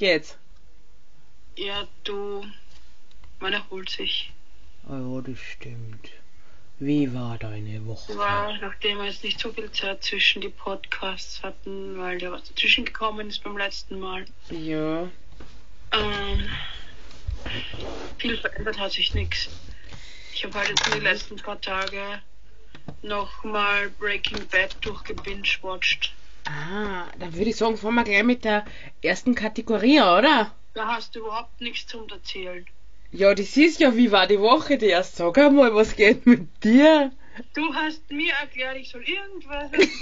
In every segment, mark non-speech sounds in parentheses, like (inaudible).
geht's? Ja, du, man erholt sich. Oh ja, das stimmt. Wie war deine Woche? War, nachdem wir jetzt nicht so viel Zeit zwischen die Podcasts hatten, weil da was dazwischen gekommen ist beim letzten Mal. Ja. Ähm, viel verändert hat sich nichts. Ich habe halt jetzt in den letzten paar Tage nochmal Breaking Bad durchgebingewatcht. Ah, dann würde ich sagen, fangen wir gleich mit der ersten Kategorie, oder? Da hast du überhaupt nichts zum Erzählen. Ja, das ist ja, wie war die Woche die erst? Sag einmal, was geht mit dir? Du hast mir erklärt, ich soll irgendwas (laughs)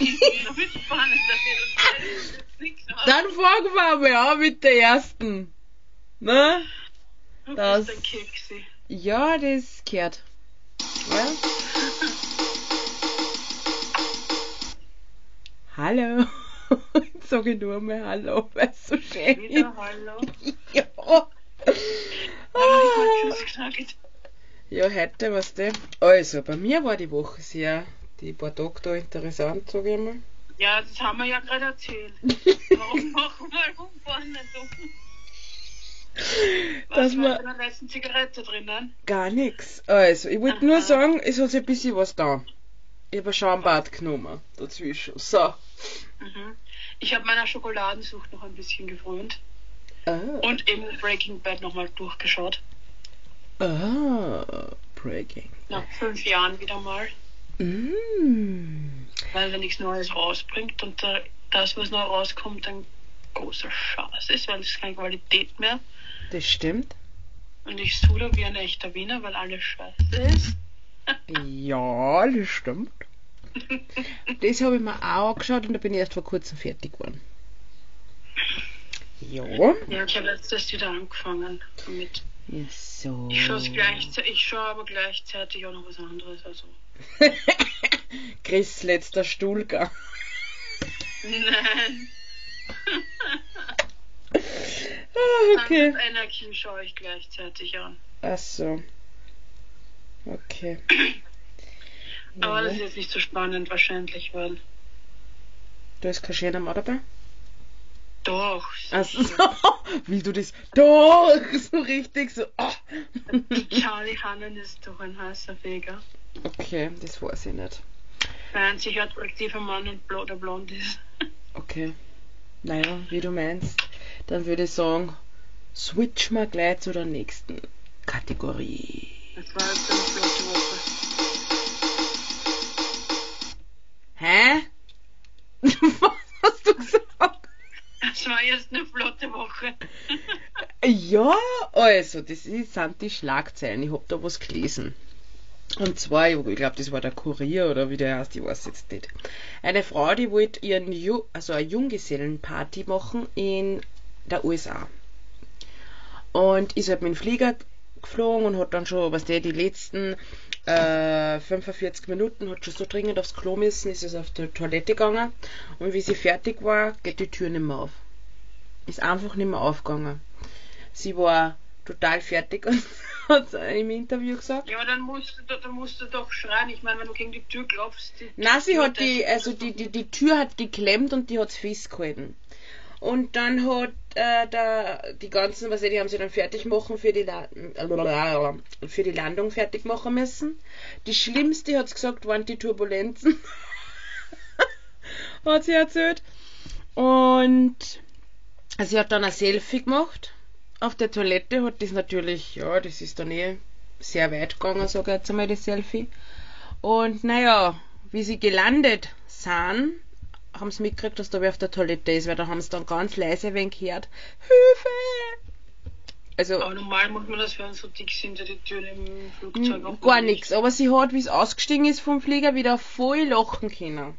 nichts Dann fangen wir mal an mit der ersten. Ne? Du das- bist ein Keksi. Ja, das gehört. Ja? Hallo. Jetzt (laughs) sag ich nur mal Hallo, weil es so schön ist. Wieder Hallo. (laughs) Ja. Nicht mal Tschüss gesagt? Ja, heute, was du. Also, bei mir war die Woche sehr, die paar Tage da interessant, sag ich mal. Ja, das haben wir ja gerade erzählt. (laughs) Warum machen wir von vorne so? Was Dass war in der letzten Zigarette drinnen? gar nichts. Also, ich wollte nur sagen, es hat sich ein bisschen was da. Ich habe ein Schaumbad genommen dazwischen. So. Mhm. Ich habe meiner Schokoladensucht noch ein bisschen gefrönt Ah, und eben Breaking Bad nochmal durchgeschaut. ah Breaking. Nach fünf Jahren wieder mal, Mm. weil wenn nichts Neues rausbringt und da, das, was neu rauskommt, ein großer Schatz ist, weil es keine Qualität mehr. Das stimmt. Und ich da wie ein echter Wiener, weil alles scheiße ist. Ja, das stimmt. Das habe ich mir auch angeschaut und da bin ich erst vor kurzem fertig geworden. Ja. Ja, ich habe letztes wieder angefangen damit. Ja, so. Ich schaue gleichzeitig, ich schaue aber gleichzeitig auch noch was anderes. Also. (laughs) Chris letzter Stuhlgang. Nein. Ah, okay. Anarchy schaue ich gleichzeitig an. Ach so. Okay. Aber das ist jetzt nicht so spannend wahrscheinlich, weil. Da ist kein schöner Mann dabei. Doch. Also, (laughs) wie du das. Doch! (laughs) So richtig so. ah. (laughs) Charlie Hannon ist doch ein heißer Feger. Okay, das weiß ich nicht. Der einzig attraktive Mann und blo der blond ist. Okay. Naja, wie du meinst. Dann würde ich sagen, switch mal gleich zu der nächsten Kategorie. Das war jetzt eine flotte Woche. Hä? (laughs) Was hast du gesagt? Das war jetzt eine flotte Woche. (laughs) Ja, also, das ist, sind die Schlagzeilen. Ich hab da was gelesen. Und zwar, ich glaube, das war der Kurier oder wie der heißt, ich weiß jetzt nicht. Eine Frau, die wollte ihren, Ju also eine Junggesellenparty machen in der USA. Und ist halt mit dem Flieger geflogen und hat dann schon, was der die letzten äh, 45 Minuten hat schon so dringend aufs Klo müssen, ist es auf die Toilette gegangen und wie sie fertig war, geht die Tür nicht mehr auf. Ist einfach nicht mehr aufgegangen. Sie war total fertig und (laughs) hat im Interview gesagt. Ja, aber dann musst, du, dann musst du doch schreien. Ich meine, wenn du gegen die Tür klopfst. Die Na, sie Tür hat die, also die, die, die Tür hat geklemmt und die hat's festgehalten. Und dann hat äh, der, die ganzen, was die haben sie dann fertig machen für die, La für die Landung fertig machen müssen. Die schlimmste hat's gesagt, waren die Turbulenzen. (laughs) hat sie erzählt. Und sie hat dann ein Selfie gemacht. Auf der Toilette hat das natürlich, ja, das ist dann eh sehr weit gegangen, sage ich jetzt einmal, das Selfie. Und naja, wie sie gelandet sind, haben sie mitgekriegt, dass da wer auf der Toilette ist, weil da haben sie dann ganz leise wen gehört. Hilfe! Also Aber normal macht man das, wenn so dick sind, die Türen im Flugzeug m, gar nichts. Aber sie hat, wie es ausgestiegen ist vom Flieger, wieder voll lachen können.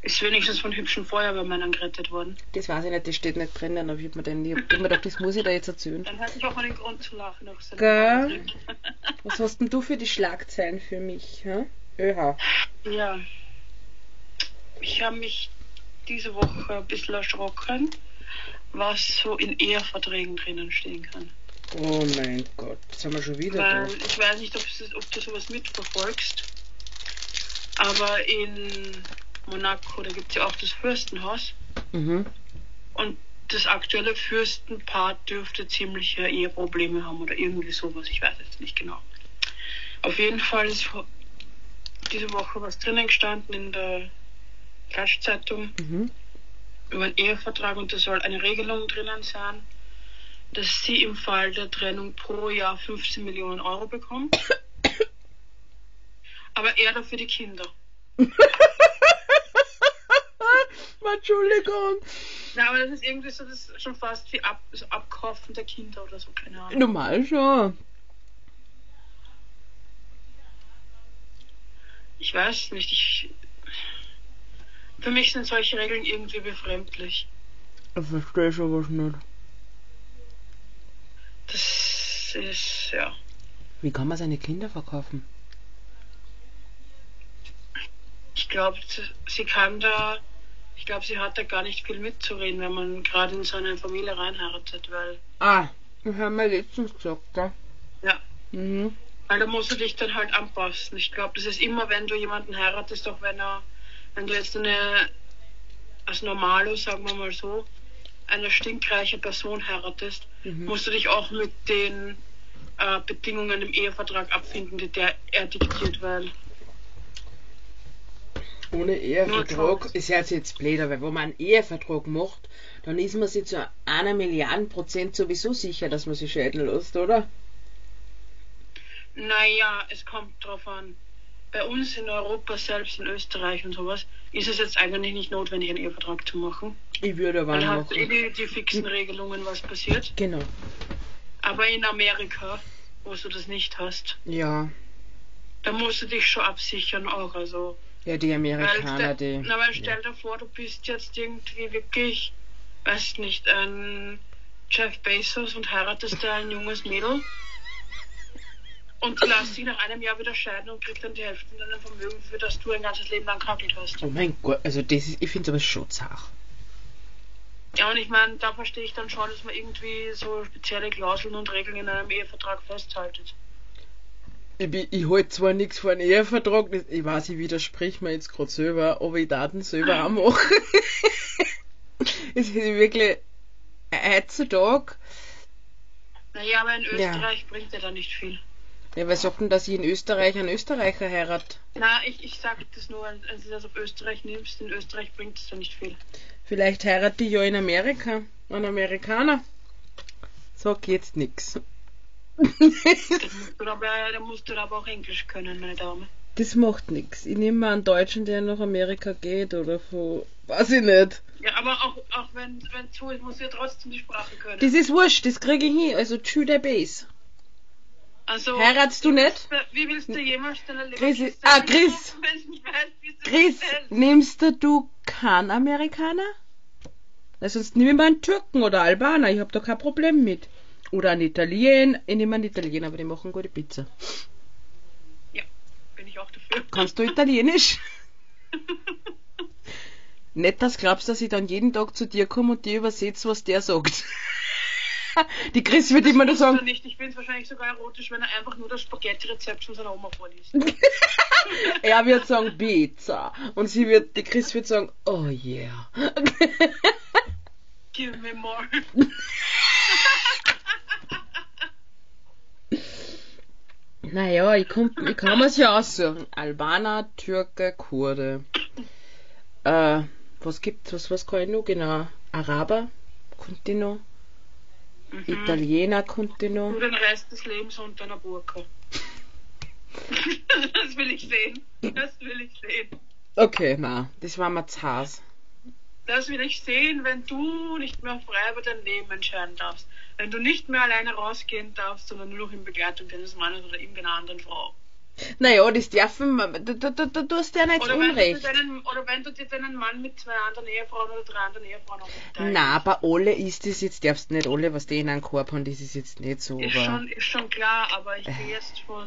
Ist wenigstens von hübschen Feuerwehrmännern gerettet worden. Das weiß ich nicht, das steht nicht drinnen, aber ich hab mir, den, ich hab mir gedacht, das muss ich da jetzt erzählen. Dann hatte ich auch mal den Grund zu lachen. Gell? Was hast denn du für die Schlagzeilen für mich? Hä? ÖH. ja. Ich habe mich diese Woche ein bisschen erschrocken, was so in Eheverträgen drinnen stehen kann. Oh mein Gott, sind wir schon wieder Weil da. ich weiß nicht, ob, ob du sowas mitverfolgst, aber in Monaco, da gibt es ja auch das Fürstenhaus Mhm. und das aktuelle Fürstenpaar dürfte ziemliche Eheprobleme haben oder irgendwie sowas. Ich weiß jetzt nicht genau. Auf jeden Fall ist diese Woche was drinnen gestanden in der Klatschzeitung Mhm. über einen Ehevertrag und da soll eine Regelung drinnen sein, dass sie im Fall der Trennung pro Jahr 15 Millionen Euro bekommt. Aber er dafür die Kinder. (laughs) Entschuldigung. Na, aber das ist irgendwie so, das ist schon fast wie Ab so Abkaufen der Kinder oder so, keine Ahnung. Normal schon. Ich weiß nicht, ich. Für mich sind solche Regeln irgendwie befremdlich. Ich verstehe sowas nicht. Das ist, ja. Wie kann man seine Kinder verkaufen? Ich glaube, sie kann da. Ich glaube, sie hat da gar nicht viel mitzureden, wenn man gerade in so eine Familie reinheiratet, weil. Ah, das haben wir letztens gesagt, gell? Ja. Mhm. Weil da musst du dich dann halt anpassen. Ich glaube, das ist immer, wenn du jemanden heiratest, auch wenn er, wenn du jetzt eine, als Normalo, sagen wir mal so, eine stinkreiche Person heiratest, Mhm. musst du dich auch mit den äh, Bedingungen im Ehevertrag abfinden, die der er diktiert, weil Ohne Ehevertrag ist ja jetzt blöd, aber wenn man einen Ehevertrag macht, dann ist man sich zu einer Milliarden Prozent sowieso sicher, dass man sich scheiden lässt, oder? Naja, es kommt drauf an. Bei uns in Europa, selbst in Österreich und sowas, ist es jetzt eigentlich nicht notwendig, einen Ehevertrag zu machen. Ich würde aber Weil einen hast eh die, die fixen Regelungen, was passiert. Genau. Aber in Amerika, wo du das nicht hast, Ja. da musst du dich schon absichern auch. Also, Ja, die weil, Amerikaner, stell- die. na, weil stell dir vor, du bist jetzt irgendwie wirklich, weiß nicht, ein Jeff Bezos und heiratest da ein junges Mädel. Und die lässt sich nach einem Jahr wieder scheiden und kriegt dann die Hälfte von deinem Vermögen, für das du ein ganzes Leben lang kackelt hast. Oh mein Gott, also das ist, ich finde aber schon zart. Ja, und ich meine, da verstehe ich dann schon, dass man irgendwie so spezielle Klauseln und Regeln in einem Ehevertrag festhaltet. Ich, bin- ich halte zwar nichts von einem Ehevertrag, das- ich weiß, ich widersprich mir jetzt gerade selber, aber ich darf es selber auch machen. (laughs) es ist wirklich, heutzutage, Naja, aber in Ja. Österreich bringt er da nicht viel. Ja, wer sagt denn, dass ich in Österreich einen Österreicher heirat? Na, ich, ich sag das nur, wenn wenn du das auf Österreich nimmst, in Österreich bringt es da nicht viel. Vielleicht heirate ich ja in Amerika, einen Amerikaner. Sag jetzt nix. Da musst, du aber, da musst du aber auch Englisch können, meine Dame. Das macht nix. Ich nehme mal einen Deutschen, der nach Amerika geht oder von, weiß ich nicht. Ja, aber auch, auch wenn es so ist, musst du ja trotzdem die Sprache können. Das ist wurscht, das kriege ich hin. Also, tschü der Base. Also, Heiratst du nicht? Wie willst du jemals deine Chris, Leberkiste ah, Chris. weißt, Chris, nimmst du, keinen Amerikaner? Na, sonst nehme ich mal einen Türken oder Albaner, ich hab da kein Problem mit. Oder einen Italiener, ich nehme einen Italiener, aber die machen gute Pizza. Ja, bin ich auch dafür. Kannst du Italienisch? (laughs) Nicht, dass du glaubst, dass ich dann jeden Tag zu dir komme und dir übersetze, was der sagt. (laughs) Die Chris wird immer nur sagen, nicht. Ich finde es wahrscheinlich sogar erotisch, wenn er einfach nur das Spaghetti-Rezept von seiner Oma vorliest. (laughs) er wird sagen Pizza. Und sie wird, die Chris wird sagen, oh yeah. (laughs) Give me more. Naja, ich, komm, ich kann mir's ja aussuchen. Albaner, Türke, Kurde. Äh, was gibt's, was, was kann ich noch genau? Araber, konnte ich noch. Mhm. Italiener konnte ich noch. Nur den Rest des Lebens unter einer Burka. (laughs) das will ich sehen. Das will ich sehen. Okay, na, das war zu Haus. Das will ich sehen, wenn du nicht mehr frei über dein Leben entscheiden darfst. Wenn du nicht mehr alleine rausgehen darfst, sondern nur noch in Begleitung deines Mannes oder irgendeiner anderen Frau. (laughs) Naja, das dürfen du, du, du, du tust ja nicht Oder wenn, du Unrecht. deinen, oder wenn du dir deinen Mann mit zwei anderen Ehefrauen oder drei anderen Ehefrauen teilst. Na, aber alle ist das jetzt, darfst nicht alle, was die in einem Korb haben, das ist jetzt nicht so, Ist schon, ist schon klar, aber ich gehe jetzt von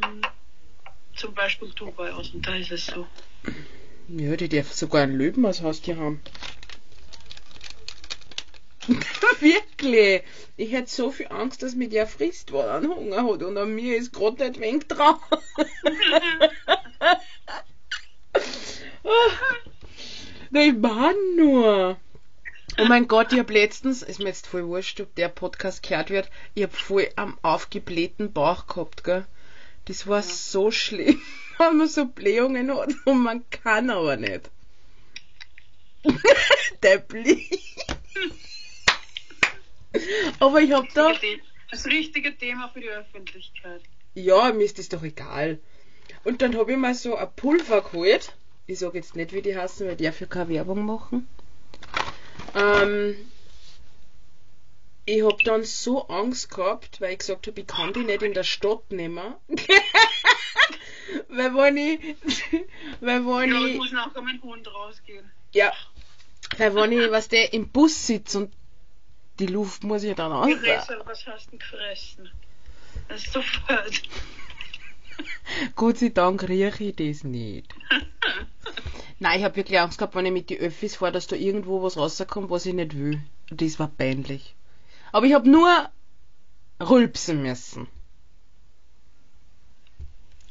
zum Beispiel Dubai aus und da ist es so. Ja, die dürfen sogar ein Löwen als Haustier haben. (laughs) Wirklich. Ich hätte so viel Angst, dass mich der frisst, weil er einen Hunger hat und an mir ist gerade nicht wenig dran. (laughs) Ich meine nur. Oh mein Gott, ich hab letztens, ist mir jetzt voll wurscht, ob der Podcast gehört wird, ich hab voll am aufgeblähten Bauch gehabt, gell. Das war so schlimm, (laughs) weil man so Blähungen hat und man kann aber nicht. Deppli. (laughs) aber ich hab da, Das richtige Thema für die Öffentlichkeit. ja, mir ist das doch egal. Und dann hab ich mal so ein Pulver geholt. Ich sag jetzt nicht, wie die heißen, weil die dafür keine Werbung machen. Ähm, ich hab dann so Angst gehabt, weil ich gesagt habe, ich kann die nicht in der Stadt nehmen. (laughs) weil wenn ich, (laughs) weil wenn Ja, ich ich, muss nachher mit dem Hund rausgehen. ja, weil wenn ich, was der im Bus sitzt und die Luft muss ich dann. Theresa, was hast du denn gefressen? Das ist sofort. (laughs) Gott sei Dank rieche ich das nicht. (laughs) Nein, ich habe wirklich Angst gehabt, wenn ich mit die Öffis fahre, dass da irgendwo was rauskommt, was ich nicht will. Das war peinlich. Aber ich habe nur rülpsen müssen.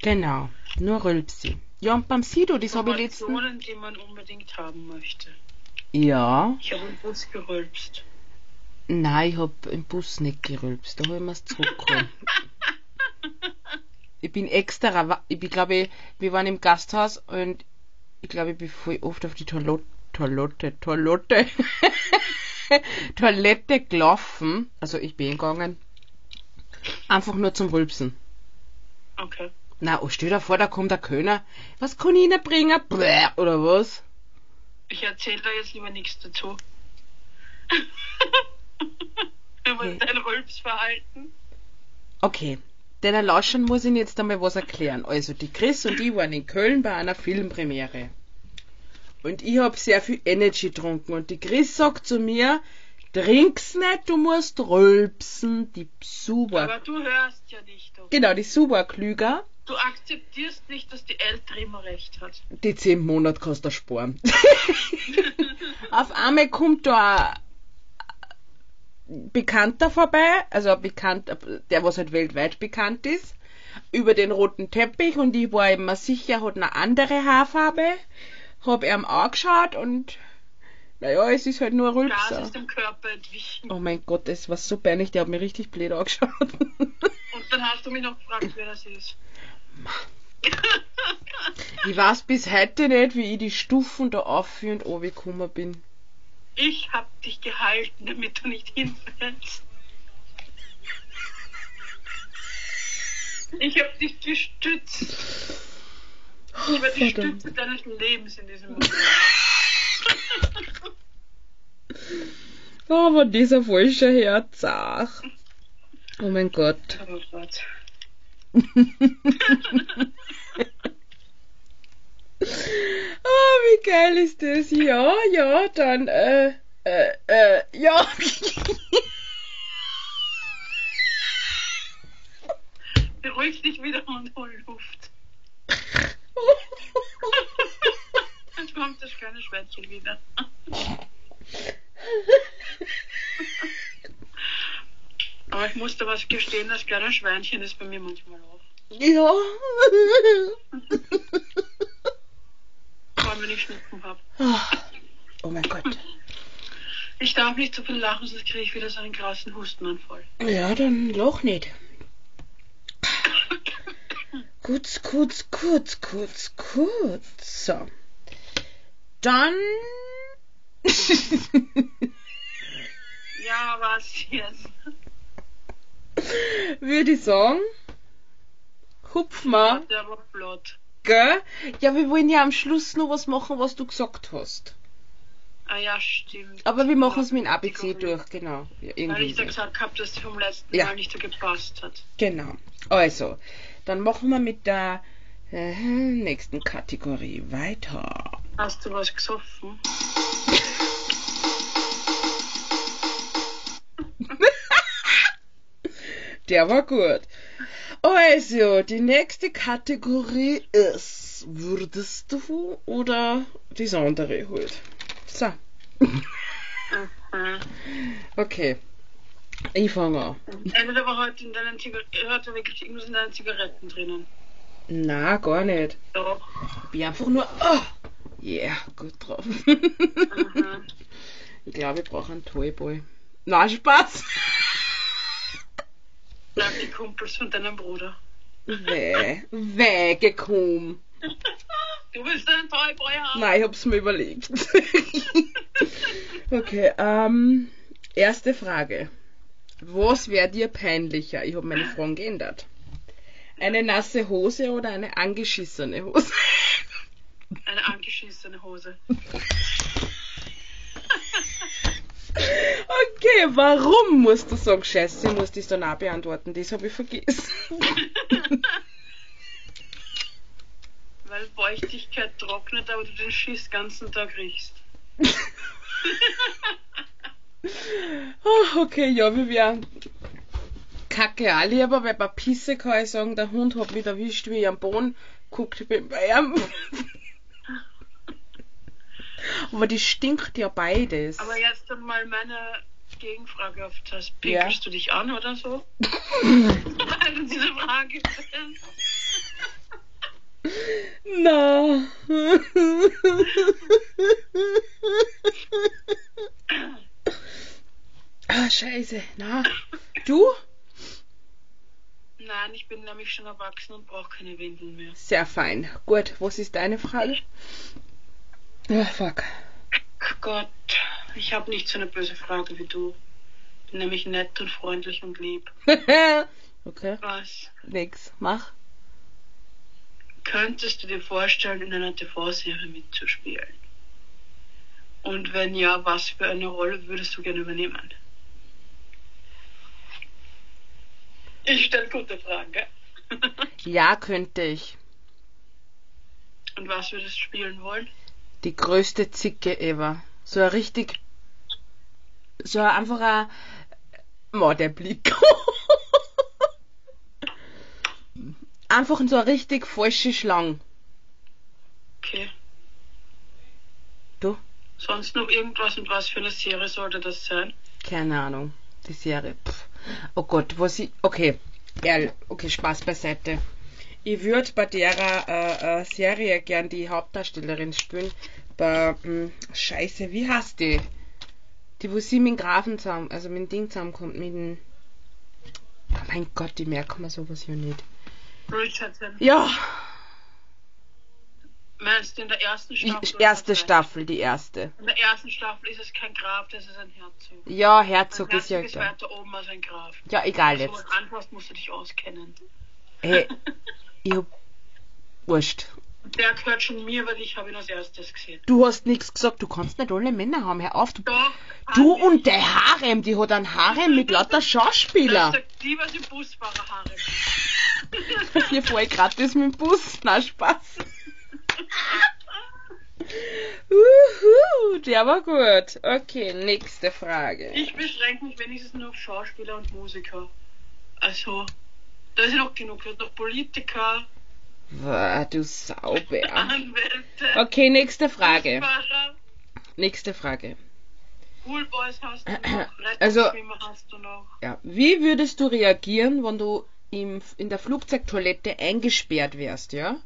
Genau, nur rülpsen. Ja, und beim Sido, das habe ich letztens... Die man unbedingt haben möchte. Ja, Ich habe Bus gerülpst. Nein, ich habe im Bus nicht gerülpst. Da habe ich mir's zurückgeholt. (laughs) ich bin extra, ich bin, glaube wir waren im Gasthaus und ich glaube, ich bin voll oft auf die Toilette, Toilette, Toilette, (laughs) Toilette gelaufen. Also ich bin gegangen. Einfach nur zum Rülpsen. Okay. Na, oh, stell dir vor, da kommt der Kölner. Was kann ich Ihnen bringen? Bäh, oder was? Ich erzähle da jetzt lieber nichts dazu. Okay. dein Rülpsverhalten. Okay. Den Lauschern muss ich jetzt einmal was erklären. Also, die Chris und ich waren in Köln bei einer Filmpremiere. Und ich hab sehr viel Energy getrunken. Und die Chris sagt zu mir, trink's nicht, du musst rülpsen. Die super, Aber du hörst ja nicht. Doch. genau, die super klüger. Du akzeptierst nicht, dass die Ältere immer recht hat. Die zehn Monate kannst du sparen. (laughs) Auf einmal kommt da ein Bekannter vorbei, also ein Bekannter, der was halt weltweit bekannt ist, über den roten Teppich und ich war immer sicher, hat eine andere Haarfarbe, hab ihm angeschaut und naja, es ist halt nur ein Rülpser. ist dem Körper entwichen. Oh mein Gott, das war so peinlich, der hat mir richtig blöd angeschaut. (laughs) Und dann hast du mich noch gefragt, wer das ist. ich weiß bis heute nicht, wie ich die Stufen da auf und runtergekommen bin. Ich hab dich gehalten, damit du nicht hinfällst. Ich hab dich gestützt. Ich war die Verdammt. Stütze deines Lebens in diesem Moment. Oh, war dieser falsche Herz. Ach. Oh mein Gott. Oh Gott. (laughs) Oh, wie geil ist das? Ja, ja, dann, äh, äh, äh, ja. Beruhig dich wieder und hol Luft. Jetzt kommt das kleine Schwänzchen wieder. Aber ich musste was gestehen, das kleine Schweinchen ist bei mir manchmal auch. ja. Allem, wenn ich Schnupfen habe. Oh mein Gott. (laughs) Ich darf nicht so viel lachen, sonst kriege ich wieder so einen krassen Hustenanfall. Ja, dann Loch nicht. Gut, gut, gut, gut, gut. So. Dann. (laughs) Ja, was jetzt? würde ich sagen, hupf mal, Der war flott. Gell? Ja, wir wollen ja am Schluss noch was machen, was du gesagt hast. Ah ja, stimmt. Aber wir machen es mit dem ABC durch, genau. Ja, Weil irgendwie ich da gesagt habe, dass die vom letzten Ja. Mal nicht so gepasst hat. Genau. Also, dann machen wir mit der äh, nächsten Kategorie weiter. Hast du was gesoffen? (laughs) Der war gut. Also, die nächste Kategorie ist, würdest du oder das andere halt? So, okay. Ich fange an. Entweder war heute in deinen Zigaretten, heute wirklich irgendwas in deinen Zigaretten drinnen. Na, gar nicht. Doch. Ich bin einfach nur, oh, yeah, gut drauf. (laughs) Ich glaube, ich brauche einen Toyboy. Na, Spaß! Sag die Kumpels von deinem Bruder. Weh, weggekommen. Du willst einen Toyboy haben? Nein, ich hab's mir überlegt. (laughs) okay, ähm, erste Frage. Was wäre dir peinlicher? Ich habe meine Fragen geändert. Eine nasse Hose oder eine angeschissene Hose? Eine angeschissene Hose. (laughs) Okay, warum musst du sagen, Scheiße, ich muss das dann auch beantworten? Das habe ich vergessen. (laughs) Weil Feuchtigkeit trocknet, aber du den Schiss ganzen Tag riechst. (laughs) Oh, okay, ja, wir wären Kacke lieber, weil bei Pisse kann ich sagen, der Hund hat mich erwischt, wie am Boden guckt bin bei ihm. Aber das stinkt ja beides. Aber jetzt mal meine Gegenfrage auf das. Ja. Pinkelst du dich an oder so? Du (laughs) diese Frage. Na. ah, scheiße. Na. Du? Nein, ich bin nämlich schon erwachsen und brauche keine Windeln mehr. Sehr fein. Gut, was ist deine Frage? Ah, fuck. Gott, ich habe nicht so eine böse Frage wie du. Bin nämlich nett und freundlich und lieb. (laughs) okay, Was? nix. Mach. Könntest du dir vorstellen, in einer TV-Serie mitzuspielen? Und wenn ja, was für eine Rolle würdest du gerne übernehmen? Ich stelle gute Fragen, gell? Ja, könnte ich. Und was würdest du spielen wollen? Die größte Zicke ever. So ein richtig. So ein einfach ein. Boah, der Blick. (laughs) einfach so eine richtig falsche Schlange. Okay. Du? Sonst noch irgendwas und was für eine Serie sollte das sein? Keine Ahnung. Die Serie. Pff. Oh Gott, was ich. Okay. Ehrlich. Okay, Spaß beiseite. Ich würde bei der äh, äh, Serie gern die Hauptdarstellerin spielen. Bei. Mh, Scheiße, wie heißt die? Die, wo sie mit dem Grafen zusammen, also mit dem Ding zusammenkommt, mit dem. Oh mein Gott, die merkt man sowas ja nicht. Richardson. Ja, Meinst du in der ersten die Staffel? oder erste? Staffel, die erste. In der ersten Staffel ist es kein Graf, das ist ein Herzog. Ja, Ein Herzog ist ja ist weiter oben als ein Graf. Ja, egal Wenn du jetzt. sowas anfasst, musst du dich auskennen. Hey, (laughs) ich hab. Wurscht. Der gehört schon mir, weil ich habe ihn als erstes gesehen. Du hast nichts gesagt, du kannst nicht alle Männer haben. Hör auf, du Doch. Du und der Harem, die hat ein Harem mit lauter Schauspieler. sagt die, was im Busfahrer Haare. (laughs) Hier ich gratis mit dem Bus. Na, Spaß. Uhu, der war gut. Okay, nächste Frage. Ich beschränke mich wenigstens nur auf Schauspieler und Musiker. Also, da ist noch genug. Ist noch Politiker, Wow, du Sauber. (laughs) Anwälte, Okay, nächste Frage. Busfahrer, Nächste Frage. Poolboys hast du noch, (clears throat) Also- hast du noch. Ja, wie würdest du reagieren, wenn du im, in der Flugzeugtoilette eingesperrt wärst, ja?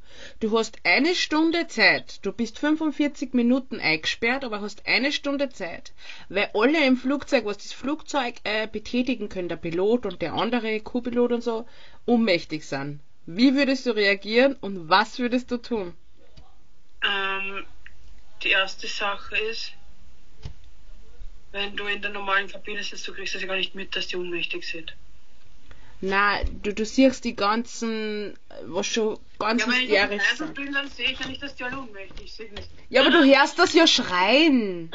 Du hast eine Stunde Zeit. Du bist 45 Minuten eingesperrt, aber hast eine Stunde Zeit. Weil alle im Flugzeug, was das Flugzeug äh, betätigen können, der Pilot und der andere Co-Pilot und so, ohnmächtig sind. Wie würdest du reagieren und was würdest du tun? Ähm, die erste Sache ist, wenn du in der normalen Kabine sitzt, du kriegst das ja gar nicht mit, dass die ohnmächtig sind. Na, du, du siehst die ganzen, was schon ganz Ja, wenn ich hysterisch sind. bin, dann sehe ich ja nicht, dass die alle ohnmächtig sind. Ja, aber du hörst das ja schreien.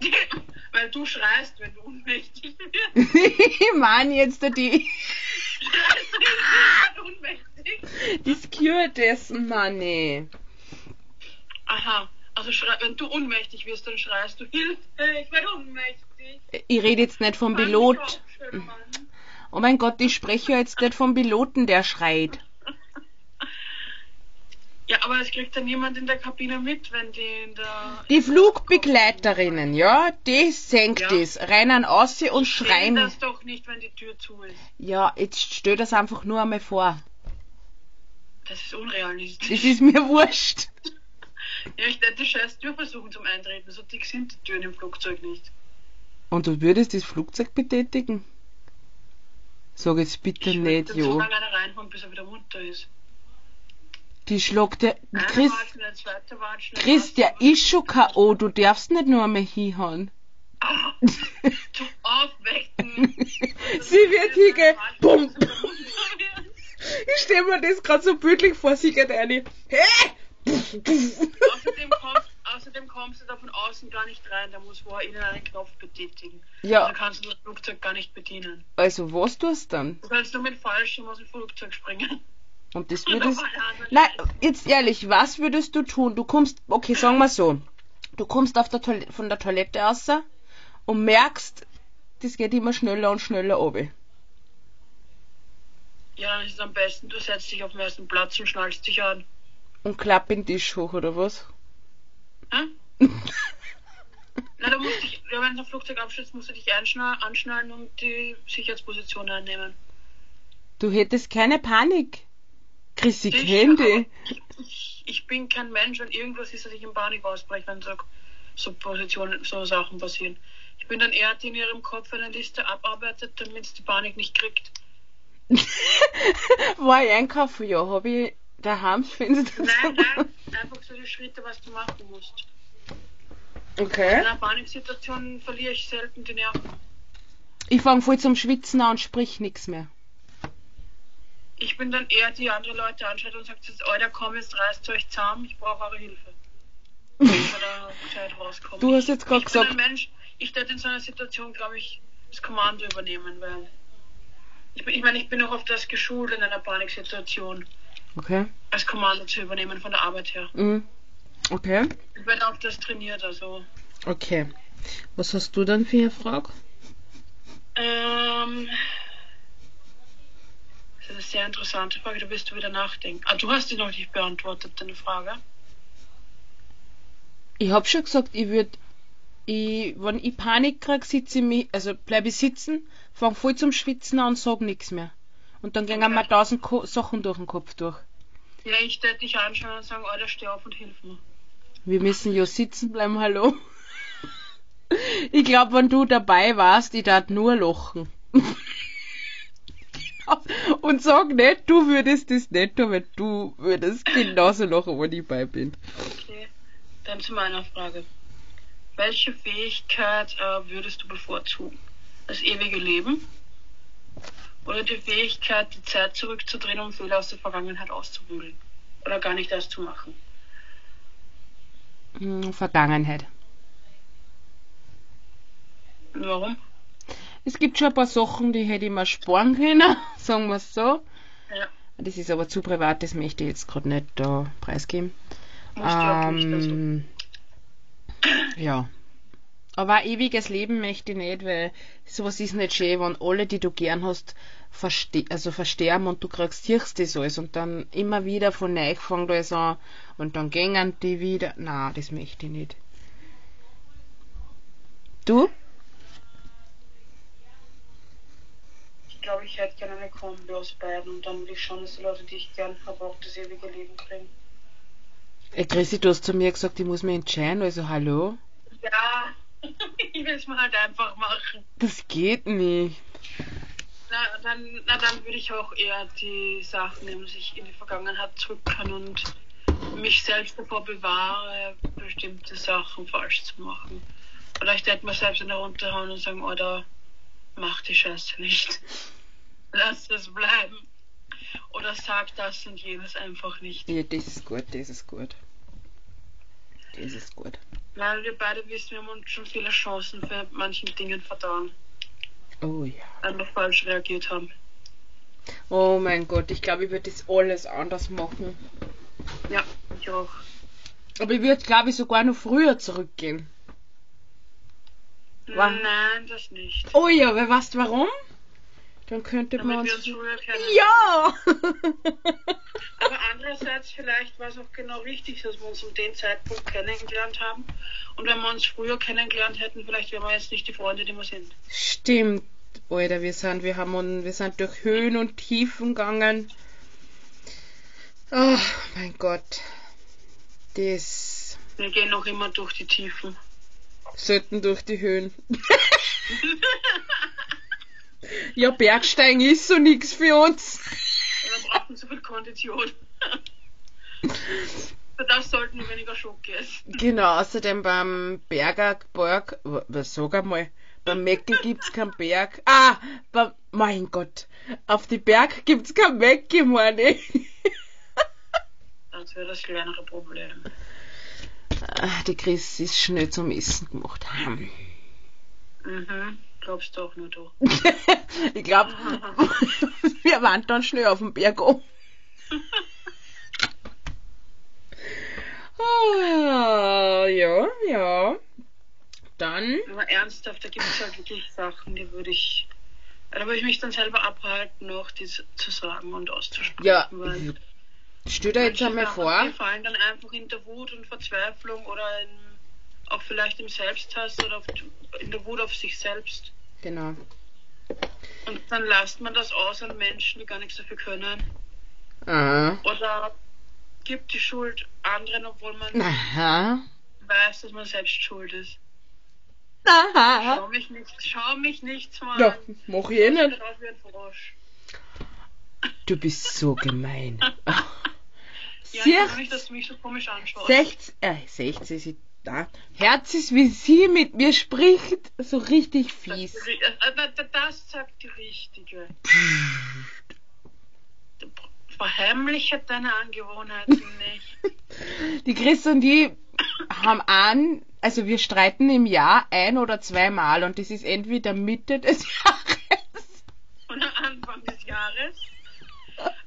(laughs) Weil du schreist, wenn du ohnmächtig wirst. (laughs) ich meine jetzt die, (laughs) Die Stewardessen, Manni. Aha, also wenn du ohnmächtig wirst, dann schreist du Hilfe, ich werde ohnmächtig. Ich rede jetzt nicht vom Pilot. schön. Oh mein Gott, ich spreche jetzt nicht vom Piloten, der schreit. Ja, aber es kriegt dann niemand in der Kabine mit, wenn die in der... Die Flugbegleiterinnen, ja, die senkt Ja. es, rennen aus und Sehen schreien. das doch nicht, wenn die Tür zu ist. Ja, jetzt stell das einfach nur einmal vor. Das ist unrealistisch. Das ist mir wurscht. Ja, ich hätte scheiß Tür versuchen zum Eintreten. So dick sind die Türen im Flugzeug nicht. Und du würdest das Flugzeug betätigen? Sag jetzt bitte Ich nicht, würde so lange reinholen, bis er wieder munter ist. Die schlagt der. Eine Chris, Watschen, eine zweite Watschen, eine Chris, der ist schon K.O. Du darfst nicht nur einmal hinhauen. Ah, zum Aufwecken. (laughs) Sie wird hinge. Bumm! Ich stell mir das gerade so bildlich vor, sie geht eine. Hä? außerdem, kommt, außerdem kommst du da von außen gar nicht rein. Da muss vorher innen einen Knopf betätigen. Ja, Also kannst du das Flugzeug gar nicht bedienen. also was tust du dann? Du kannst nur mit Fallschirm aus dem Flugzeug springen. Und das würdest. Nein, jetzt ehrlich, was würdest du tun? Du kommst, okay, sagen wir so. Du kommst auf der Toilette, von der Toilette raus und merkst, das geht immer schneller und schneller runter. Ja, dann ist es am besten, du setzt dich auf den ersten Platz und schnallst dich an. Und klapp den Tisch hoch, oder was? Hä? Na, du musst dich, ja, wenn das Flugzeug abstürzt, musst du dich anschnallen und die Sicherheitsposition einnehmen. Du hättest keine Panik. Chris, ich dich. Ich, ich bin kein Mensch und irgendwas ist, dass ich in Panik ausbreche, wenn so, so Positionen, so Sachen passieren. Ich bin dann eher die in ihrem Kopf eine Liste abarbeitet, damit sie die Panik nicht kriegt. (laughs) War ich einkaufen? Ja, hab ich daheim findest du Nein, nein, einfach so die Schritte, was du machen musst. In Okay. einer Paniksituation verliere ich selten die Nerven. Ich fang voll zum Schwitzen an und sprich nix mehr. Ich bin dann eher die andere Leute anschaut und sagt jetzt, Alter, komm, jetzt reißt euch zusammen, ich brauche eure Hilfe. (laughs) Du hast jetzt gerade ich bin gesagt, ein Mensch, ich werde in so einer Situation, glaube ich, das Kommando übernehmen, weil ich, ich meine, ich bin auch auf das geschult in einer Paniksituation, okay. als Kommando zu übernehmen von der Arbeit her. Mhm. Okay. Ich werde auf das trainiert, also. Okay. Was hast du dann für eine Frage? Ähm, ist eine sehr interessante Frage, da wirst du wieder nachdenken. Ah, du hast die noch nicht beantwortet, deine Frage. Ich hab schon gesagt, ich würd, ich, wenn ich Panik krieg, sitze ich mich, also bleib ich sitzen, fang voll zum Schwitzen an und sag nix mehr. Und dann gehen Okay. mir tausend Ko Sachen durch den Kopf durch. Ja, ich werde dich anschauen und sagen, Alter, steh auf und hilf mir. Wir müssen ja sitzen bleiben, hallo. Ich glaub, wenn du dabei warst, ich darf nur lachen. (laughs) Und sag nicht, du würdest das nicht tun, weil du würdest genauso lachen, wenn ich bei bin. Okay. Dann zu meiner Frage. Welche Fähigkeit äh, würdest du bevorzugen? Das ewige Leben? Oder die Fähigkeit, die Zeit zurückzudrehen, um Fehler aus der Vergangenheit auszubügeln? Oder gar nicht das zu machen? Hm, Vergangenheit. Warum? Es gibt schon ein paar Sachen, die hätte ich mir sparen können, (laughs) sagen wir es so. Ja, Das ist aber zu privat, das möchte ich jetzt gerade nicht da preisgeben. auch nicht. Ähm, ja. Aber ein ewiges Leben möchte ich nicht, weil sowas ist nicht schön, wenn alle, die du gern hast, verste also versterben und du kriegst siehst das alles und dann immer wieder von neu fängt alles an und dann gängen die wieder. Na, das möchte ich nicht. Du? Glaube, ich hätte gerne eine Kombi aus beiden und dann will ich schon, dass die Leute, die ich gern habe, auch das ewige Leben kriegen. Ey, Chrissy, du hast zu mir gesagt, ich muss mich entscheiden, also hallo? Ja, (laughs) ich will es mal halt einfach machen. Das geht nicht. Na dann, na, dann würde ich auch eher die Sachen nehmen, dass ich in die Vergangenheit zurück kann und mich selbst davor bewahre, bestimmte Sachen falsch zu machen. Ich hätte mir selbst in der runterhauen und sagen, oder mach die Scheiße nicht. Lass es bleiben. Oder sag das und jenes einfach nicht. Ja, das ist gut, das ist gut. Das ist gut. Weil wir beide wissen, wir haben uns schon viele Chancen für manchen Dingen vertan, Oh ja. weil wir falsch reagiert haben. Oh mein Gott, ich glaube, ich würde das alles anders machen. Ja, ich auch. Aber ich würde, glaube ich, sogar noch früher zurückgehen. Wa- Nein, das nicht. Oh ja, weil weißt warum? Dann könnte man Damit wir uns... uns. Ja! Aber andererseits, vielleicht war es auch genau richtig, dass wir uns um den Zeitpunkt kennengelernt haben. Und wenn wir uns früher kennengelernt hätten, vielleicht wären wir jetzt nicht die Freunde, die wir sind. Stimmt, Alter, wir sind, wir haben, un- wir sind durch Höhen und Tiefen gegangen. Oh mein Gott. Das Wir gehen noch immer durch die Tiefen. Sollten durch die Höhen. Ja, Bergsteigen ist so nix für uns. Wir brauchen so viel Kondition. Für das sollten wir weniger Schock essen. Genau, außerdem beim Berger Berg, was sag einmal, beim Meckel gibt's keinen Berg. Ah, beim, mein Gott, auf die Berg gibt's kein Meckel, meine ich. Das wäre das kleinere Problem. Ah, Die Chris ist schnell zum Essen gemacht. Hm. Mhm. Glaubst doch nur du. (laughs) ich glaube, (laughs) wir waren dann schnell auf dem Berg oben. Ah, ja, ja. Dann, Aber ernsthaft, da gibt es halt wirklich Sachen, die würde ich. Da würde ich mich dann selber abhalten, noch die zu zu sagen und auszusprechen. ja, weil stell dir jetzt einmal vor, Die fallen dann einfach in der Wut und Verzweiflung oder in, auch vielleicht im Selbsthass oder auf, in der Wut auf sich selbst. genau, Und dann lasst man das aus an Menschen, die gar nichts dafür können. aha, Oder gibt die Schuld anderen, obwohl man aha, weiß, dass man selbst schuld ist. aha, Schau mich nicht, schau mich nicht mal ja, an. mach ich eh Ich nicht. Du bist so gemein. (laughs) Ja, ich nicht, dass du mich so komisch anschaust. 16, äh, 16 ist da. Herz ist, wie sie mit mir spricht, so richtig Das, fies. äh, äh, das sagt die Richtige. Du Verheimliche deine Angewohnheiten nicht. (laughs) Die Chris und die haben an, also wir streiten im Jahr ein oder zweimal und das ist entweder Mitte des (laughs) Jahres. Oder Anfang des Jahres.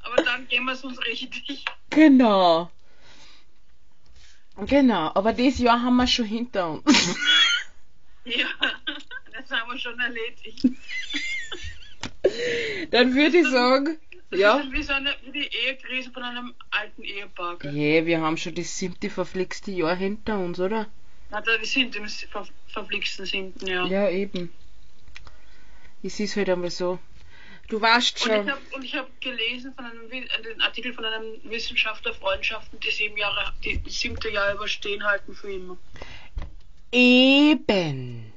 Aber dann gehen wir es uns richtig. Genau. Genau, aber dieses Jahr haben wir schon hinter uns. (laughs) Ja, das haben wir schon erledigt. Dann würde ich sagen, Das ja. ist wie, so eine, wie die Ehekrise von einem alten Ehepaar. gell? Wir haben schon das siebte verflixte Jahr hinter uns, oder? Na, wir sind im ver verflixten siebten Jahr. Ja, eben. Es ist halt einmal so. Du Und ich schon. habe und ich hab gelesen von einem äh, den Artikel von einem Wissenschaftler Freundschaften, die sieben Jahre, die siebte Jahr überstehen halten für immer. Eben.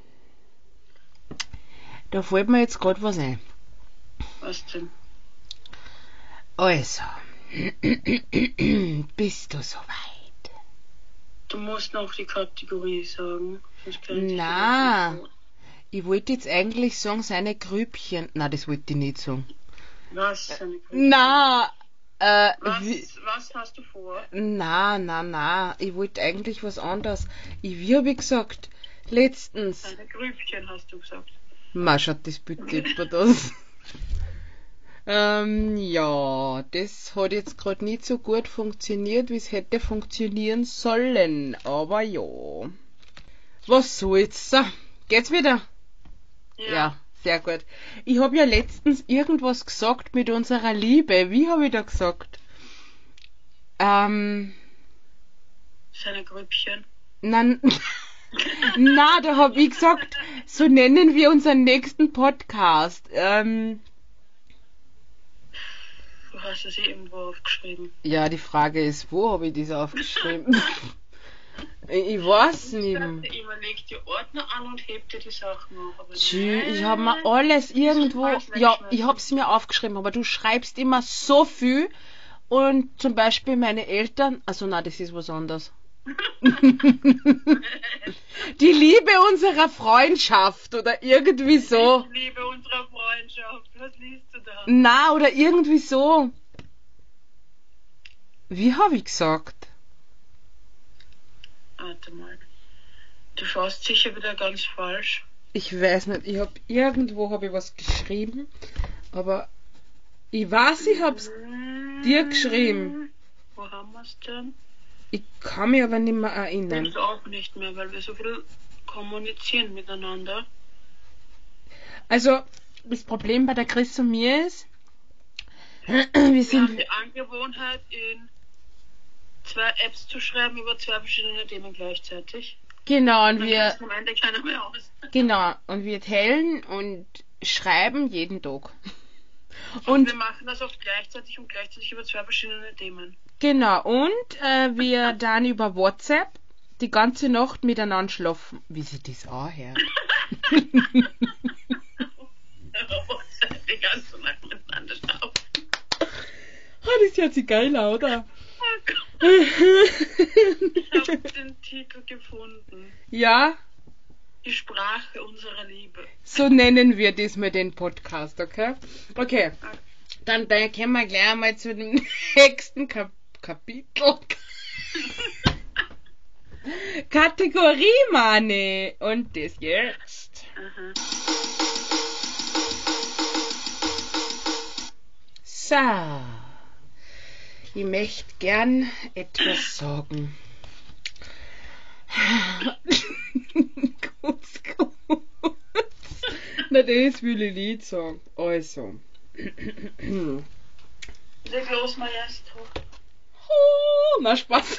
Da fällt mir jetzt gerade was ein. Was denn? Also. (clears throat) Bist du soweit? Du musst noch die Kategorie sagen. Na. Ich wollte jetzt eigentlich sagen, seine Grübchen. Na, das wollte ich nicht sagen. Was? Seine Grüße? Na, äh, Was, was hast du vor? na, na, na. Ich wollte eigentlich was anderes. Ich, wie habe ich gesagt? Letztens. Seine Grübchen hast du gesagt. Ma, schaut das bitte jemand aus. (laughs) ähm, ja, das hat jetzt gerade nicht so gut funktioniert, wie es hätte funktionieren sollen. Aber ja. Was soll's? So, geht's wieder? Ja, sehr gut. Ich habe ja letztens irgendwas gesagt mit unserer Liebe. Wie habe ich da gesagt? Ähm, Seine Grübchen. na, (laughs) na, da habe ich gesagt, so nennen wir unseren nächsten Podcast. Ähm, Du hast es irgendwo aufgeschrieben. ja, die Frage ist, wo habe ich das aufgeschrieben? (laughs) (laughs) ich ich weiß nicht. Ich mehr. dachte immer, leg dir Ordner an und heb dir die Sachen auf. Tschü, ich habe mir alles irgendwo, ja, ich habe es mir aufgeschrieben, aber du schreibst immer so viel und zum Beispiel meine Eltern, also na, das ist was anderes. (laughs) Die Liebe unserer Freundschaft oder irgendwie so. Ich liebe unsere Freundschaft. Was liest du da? Na, oder irgendwie so. Wie habe ich gesagt? Warte mal. Du schaust sicher wieder ganz falsch. Ich weiß nicht, ich habe irgendwo habe ich was geschrieben, aber ich weiß, ich hab's dir geschrieben. Wo haben wir es denn? Ich kann mich aber nicht mehr erinnern. Du auch nicht mehr, weil wir so viel kommunizieren miteinander. Also, das Problem bei der Chris und mir ist, (clears throat) wir Wir haben sind, die Angewohnheit, in zwei Apps zu schreiben über zwei verschiedene Themen gleichzeitig. genau, und Dann wir, am Ende keiner mehr aus. genau, und wir teilen und schreiben jeden Tag. Und Und wir machen das oft gleichzeitig und gleichzeitig über zwei verschiedene Themen. genau, und äh, wir dann über WhatsApp die ganze Nacht miteinander schlafen. Wie sie das anhört. (laughs) (laughs) (laughs) Die ganze Nacht miteinander schlafen. Ah, das hört sich geil an, oder? Ich habe (laughs) den Titel gefunden. ja, Die Sprache unserer Liebe. so nennen wir diesmal den Podcast, okay? Okay, dann, dann kommen wir gleich mal zu dem (laughs) nächsten Kap Kapitel. (laughs) Kategorie, Mane. Und das jetzt. Aha. So. Ich möchte gern etwas sagen. kurz, kurz. Na, das will ich nicht sagen. Also. Leg los, Maestro. Oh, na Spaß.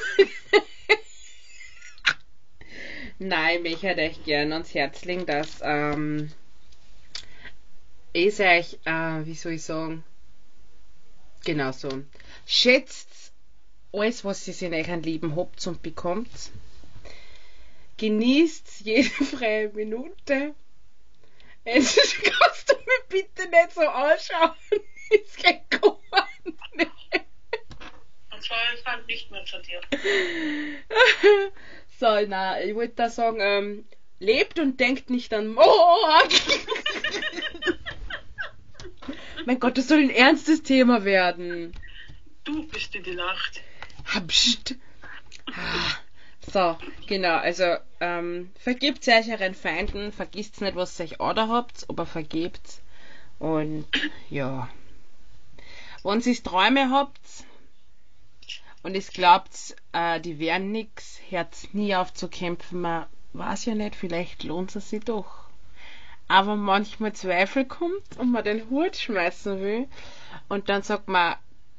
Nein, mich hätte echt gern ans Herz legen, dass ähm, ich euch, äh, wie soll ich sagen, genau so, schätzt alles, was ihr in euren Leben habt und bekommt. Genießt jede (laughs) freie Minute. Es (laughs) kannst du mir bitte nicht so anschauen. (laughs) Es geht gar nicht. Und zwar ist halt nicht mehr zu dir. So, na, ich wollte da sagen, ähm, lebt und denkt nicht an morgen. mein Gott, das soll ein ernstes Thema werden. Du bist in die Nacht. Pst. Ah, So, genau, also, ähm, vergibt euch euren Feinden, vergisst nicht, was ihr euch oder habt, aber vergebt. Und, ja. Wenn ihr Träume habt, und es glaubt, äh, die wären nix, hört nie auf zu kämpfen, man weiß ja nicht, vielleicht lohnt es sich doch. Aber manchmal Zweifel kommt und man den Hut schmeißen will und dann sagt man,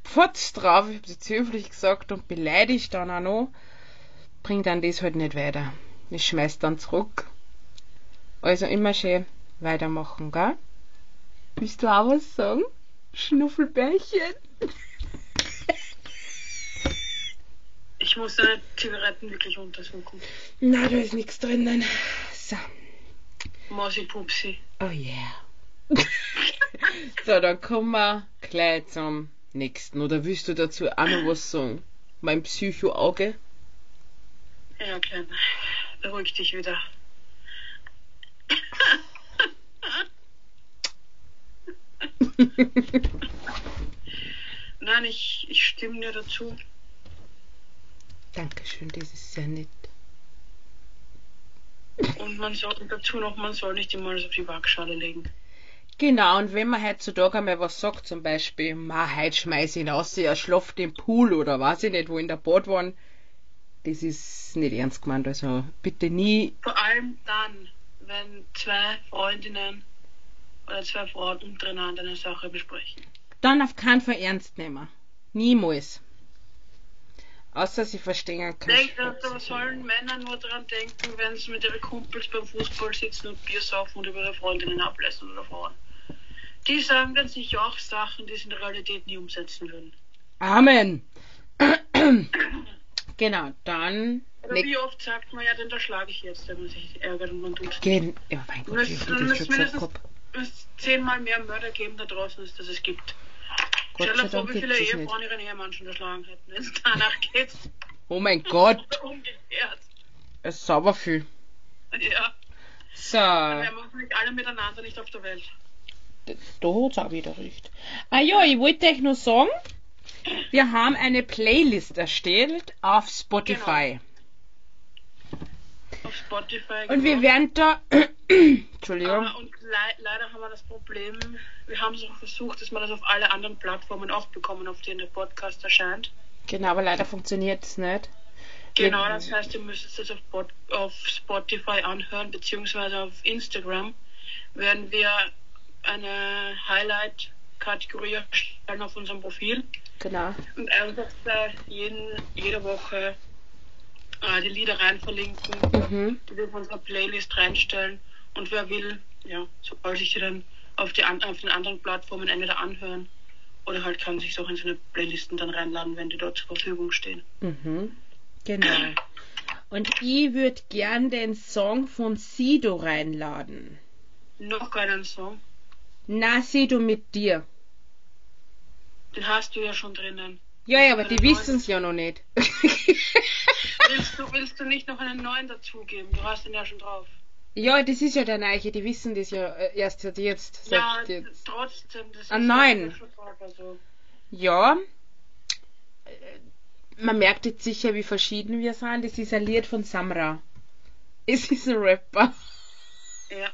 Pfotz drauf, ich hab's jetzt höflich gesagt und beleidigt dann auch noch, bringt dann das halt nicht weiter. Das schmeißt dann zurück. Also immer schön weitermachen, gell? Willst du auch was sagen? Schnuffelbärchen? Ich muss deine Zigaretten wirklich untersuchen. Na, da ist nichts drinnen. So. Mosi Pupsi. Oh yeah. (laughs) so, dann kommen wir gleich zum nächsten. Oder willst du dazu auch noch was sagen? Mein Psycho-Auge? Ja, Kleine. Beruhig dich wieder. (laughs) Nein, ich, ich stimme dir dazu. Dankeschön, das ist sehr nett. Und man soll dazu noch, man soll nicht immer alles auf die Waagschale legen. Genau, und wenn man heutzutage einmal was sagt, zum Beispiel, ma, heute schmeiß ich ihn raus, er schlaft im Pool oder weiß ich nicht, wo in der Bad waren, das ist nicht ernst gemeint, also bitte nie, Vor allem dann, wenn zwei Freundinnen oder zwei Frauen untereinander eine Sache besprechen. dann auf keinen Fall ernst nehmen. Niemals. Außer sie verstehen kein Denk, da sollen Männer nur dran denken, wenn sie mit ihren Kumpels beim Fußball sitzen und Bier saufen und über ihre Freundinnen ablässen oder Frauen. Die sagen dann sicher auch Sachen, die sie in der Realität nie umsetzen würden. Amen. (coughs) genau, dann. Nick- wie oft sagt man ja, denn da schlage ich jetzt, wenn man sich ärgert und man tut Gen ja, mein Gott, Es das müsste schon mindestens es zehnmal mehr Mörder geben da draußen, als das es gibt. Gott Stell dir vor, wie viele es. Ehefrauen ihren Ehemann schon erschlagen hätten, wenn es danach (laughs) geht. Oh mein Gott, (laughs) umgekehrt. es ist sauber viel. Ja, So, dann wären wir alle miteinander nicht auf der Welt. Da hat's auch wieder recht. Ah ja, ich wollte euch nur sagen, wir haben eine Playlist erstellt auf Spotify. Auf Spotify. Und wir genau. werden da. (clears throat) Entschuldigung. Aber, und lei leider haben wir das Problem, wir haben es auch versucht, dass wir das auf alle anderen Plattformen auch bekommen, auf denen der Podcast erscheint. Genau, aber leider funktioniert es nicht. Genau, das heißt, ihr müsst es auf, auf Spotify anhören, beziehungsweise auf Instagram werden wir eine Highlight-Kategorie erstellen auf unserem Profil Genau. und einfach äh, jeden, jede Woche äh, die Lieder rein verlinken, Mhm. die wir auf unserer Playlist reinstellen und wer will, ja, soll sich die dann auf, die auf den anderen Plattformen entweder anhören oder halt kann sich auch in seine Playlisten dann reinladen, wenn die dort zur Verfügung stehen. Mhm. Genau. Und ich würde gern den Song von Sido reinladen. Noch keinen Song. Na, Sido mit dir. Den hast du ja schon drinnen. Ja, ja, aber die wissen es ja noch nicht. Willst du, willst du nicht noch einen neuen dazugeben? Du hast den ja schon drauf. ja, das ist ja der Neiche, die wissen das ja äh, erst seit jetzt. Seit Ja, jetzt. trotzdem. Das Einen ist ja neuen. schon drauf, also. Ja, äh, man merkt jetzt sicher, wie verschieden wir sind. Das ist ein Lied von Samra. Es ist ein Rapper. Ja.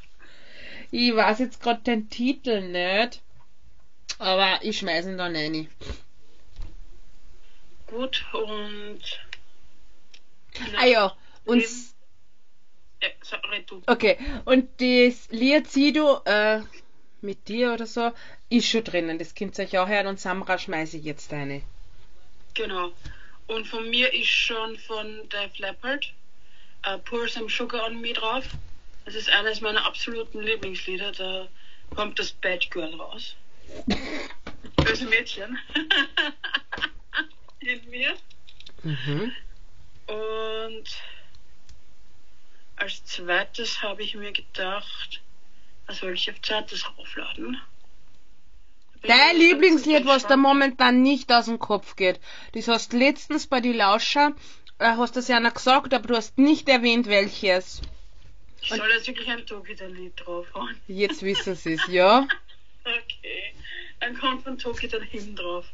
Ich weiß jetzt gerade den Titel nicht, aber ich schmeiß ihn dann rein. Gut, und. Ah ja, und Leben- Ja, so, red du. okay, und das Lied Sido äh, mit dir oder so ist schon drinnen. Das könnt ihr euch auch hören und Samra schmeiße ich jetzt rein. Genau. Und von mir ist schon von Def Leppard uh, Pour Some Sugar on Me drauf. Das ist eines meiner absoluten Lieblingslieder. Da kommt das Bad Girl raus. (laughs) Böse Mädchen. (laughs) In mir. Mhm. Und als zweites habe ich mir gedacht, was soll ich auf zweites raufladen? Dein Lieblingslied, was da momentan nicht aus dem Kopf geht. Das hast letztens bei die Lauscher, äh, hast das ja noch gesagt, aber du hast nicht erwähnt, welches. Ich soll jetzt wirklich ein Tokita-Lied draufhauen. Jetzt wissen sie (laughs) es, ja? Okay. Dann kommt von Tokita Hymn drauf.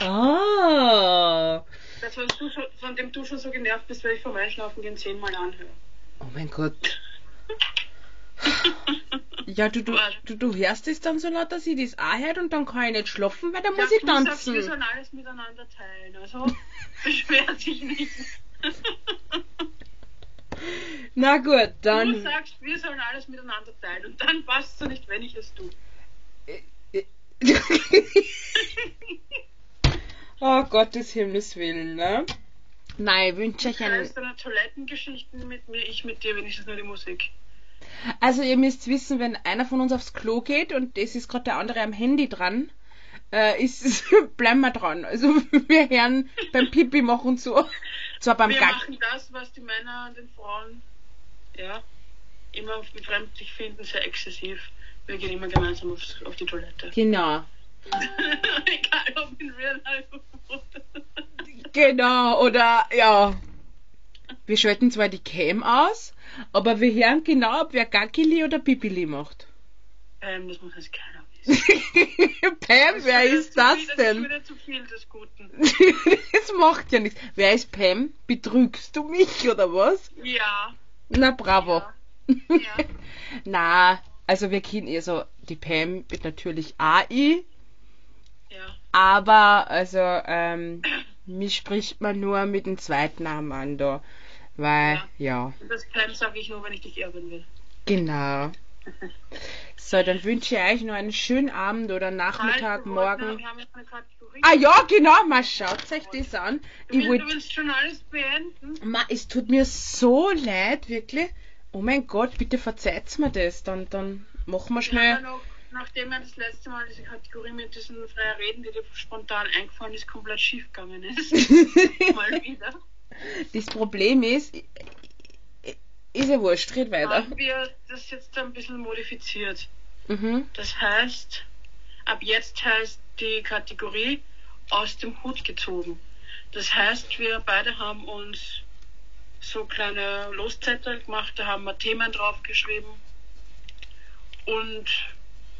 Ah. Das, was du schon, von dem du schon so genervt bist, weil ich vom Einschlafen gehen zehnmal anhöre. Oh mein Gott. Ja, du, du, du, du hörst es dann so laut, dass ich das auch hört und dann kann ich nicht schlafen, weil dann muss ich du sagst, wir tanzen. sollen alles miteinander teilen. Also (laughs) beschwer dich nicht. (laughs) Na gut, Du dann. sagst, wir sollen alles miteinander teilen und dann passt du nicht, wenn ich es tue. (laughs) oh Gottes Himmels Willen, ne? Nein, ich wünsche euch Das einen. heißt, deine Toilettengeschichten mit mir, ich mit dir, wenigstens nur die Musik. Also ihr müsst wissen, wenn einer von uns aufs Klo geht und es ist gerade der andere am Handy dran, äh, ist, (laughs) bleiben wir dran. Also (laughs) wir hören beim Pipi machen so. Zwar beim wir Gack. machen das, was die Männer den Frauen ja, immer befremdlich finden, sehr exzessiv. Wir gehen immer gemeinsam aufs, auf die Toilette. Genau. (laughs) Egal ob in real life oder Genau, oder ja. Wir schalten zwar die Cam aus, aber wir hören genau, ob wer Gackili oder Pipili macht. ähm, das muss jetzt keiner. (laughs) Pam, wer Das ist das viel, Das denn? ist wieder zu viel des Guten. (laughs) das macht ja nichts. Wer ist Pam? Betrügst du mich oder was? Ja. Na bravo. Ja. ja. (laughs) Na, also wir kennen eher so, die Pam wird natürlich AI, Ja. aber also ähm, mich spricht man nur mit dem zweiten Namen an da. Weil, ja, Und das Kleine sage ich nur, wenn ich dich erben will. genau. So, dann wünsche ich euch noch einen schönen Abend oder Nachmittag, wollten- morgen. Ah ja, genau, mal schaut euch das an. du, Ich willst, wollt, du willst schon alles beenden? Ma, es tut mir so leid, wirklich. Oh mein Gott, bitte verzeiht's mir das. Dann, dann machen wir schnell. ja noch, nachdem mir das letzte Mal diese Kategorie mit diesen freien Reden, die dir spontan eingefallen ist, komplett schief gegangen ist. (laughs) Mal wieder. Das Problem ist, ist ja wurscht, red weiter. Haben wir das jetzt ein bisschen modifiziert. Mhm. Das heißt, ab jetzt heißt die Kategorie aus dem Hut gezogen. Das heißt, wir beide haben uns so kleine Loszettel gemacht, da haben wir Themen draufgeschrieben und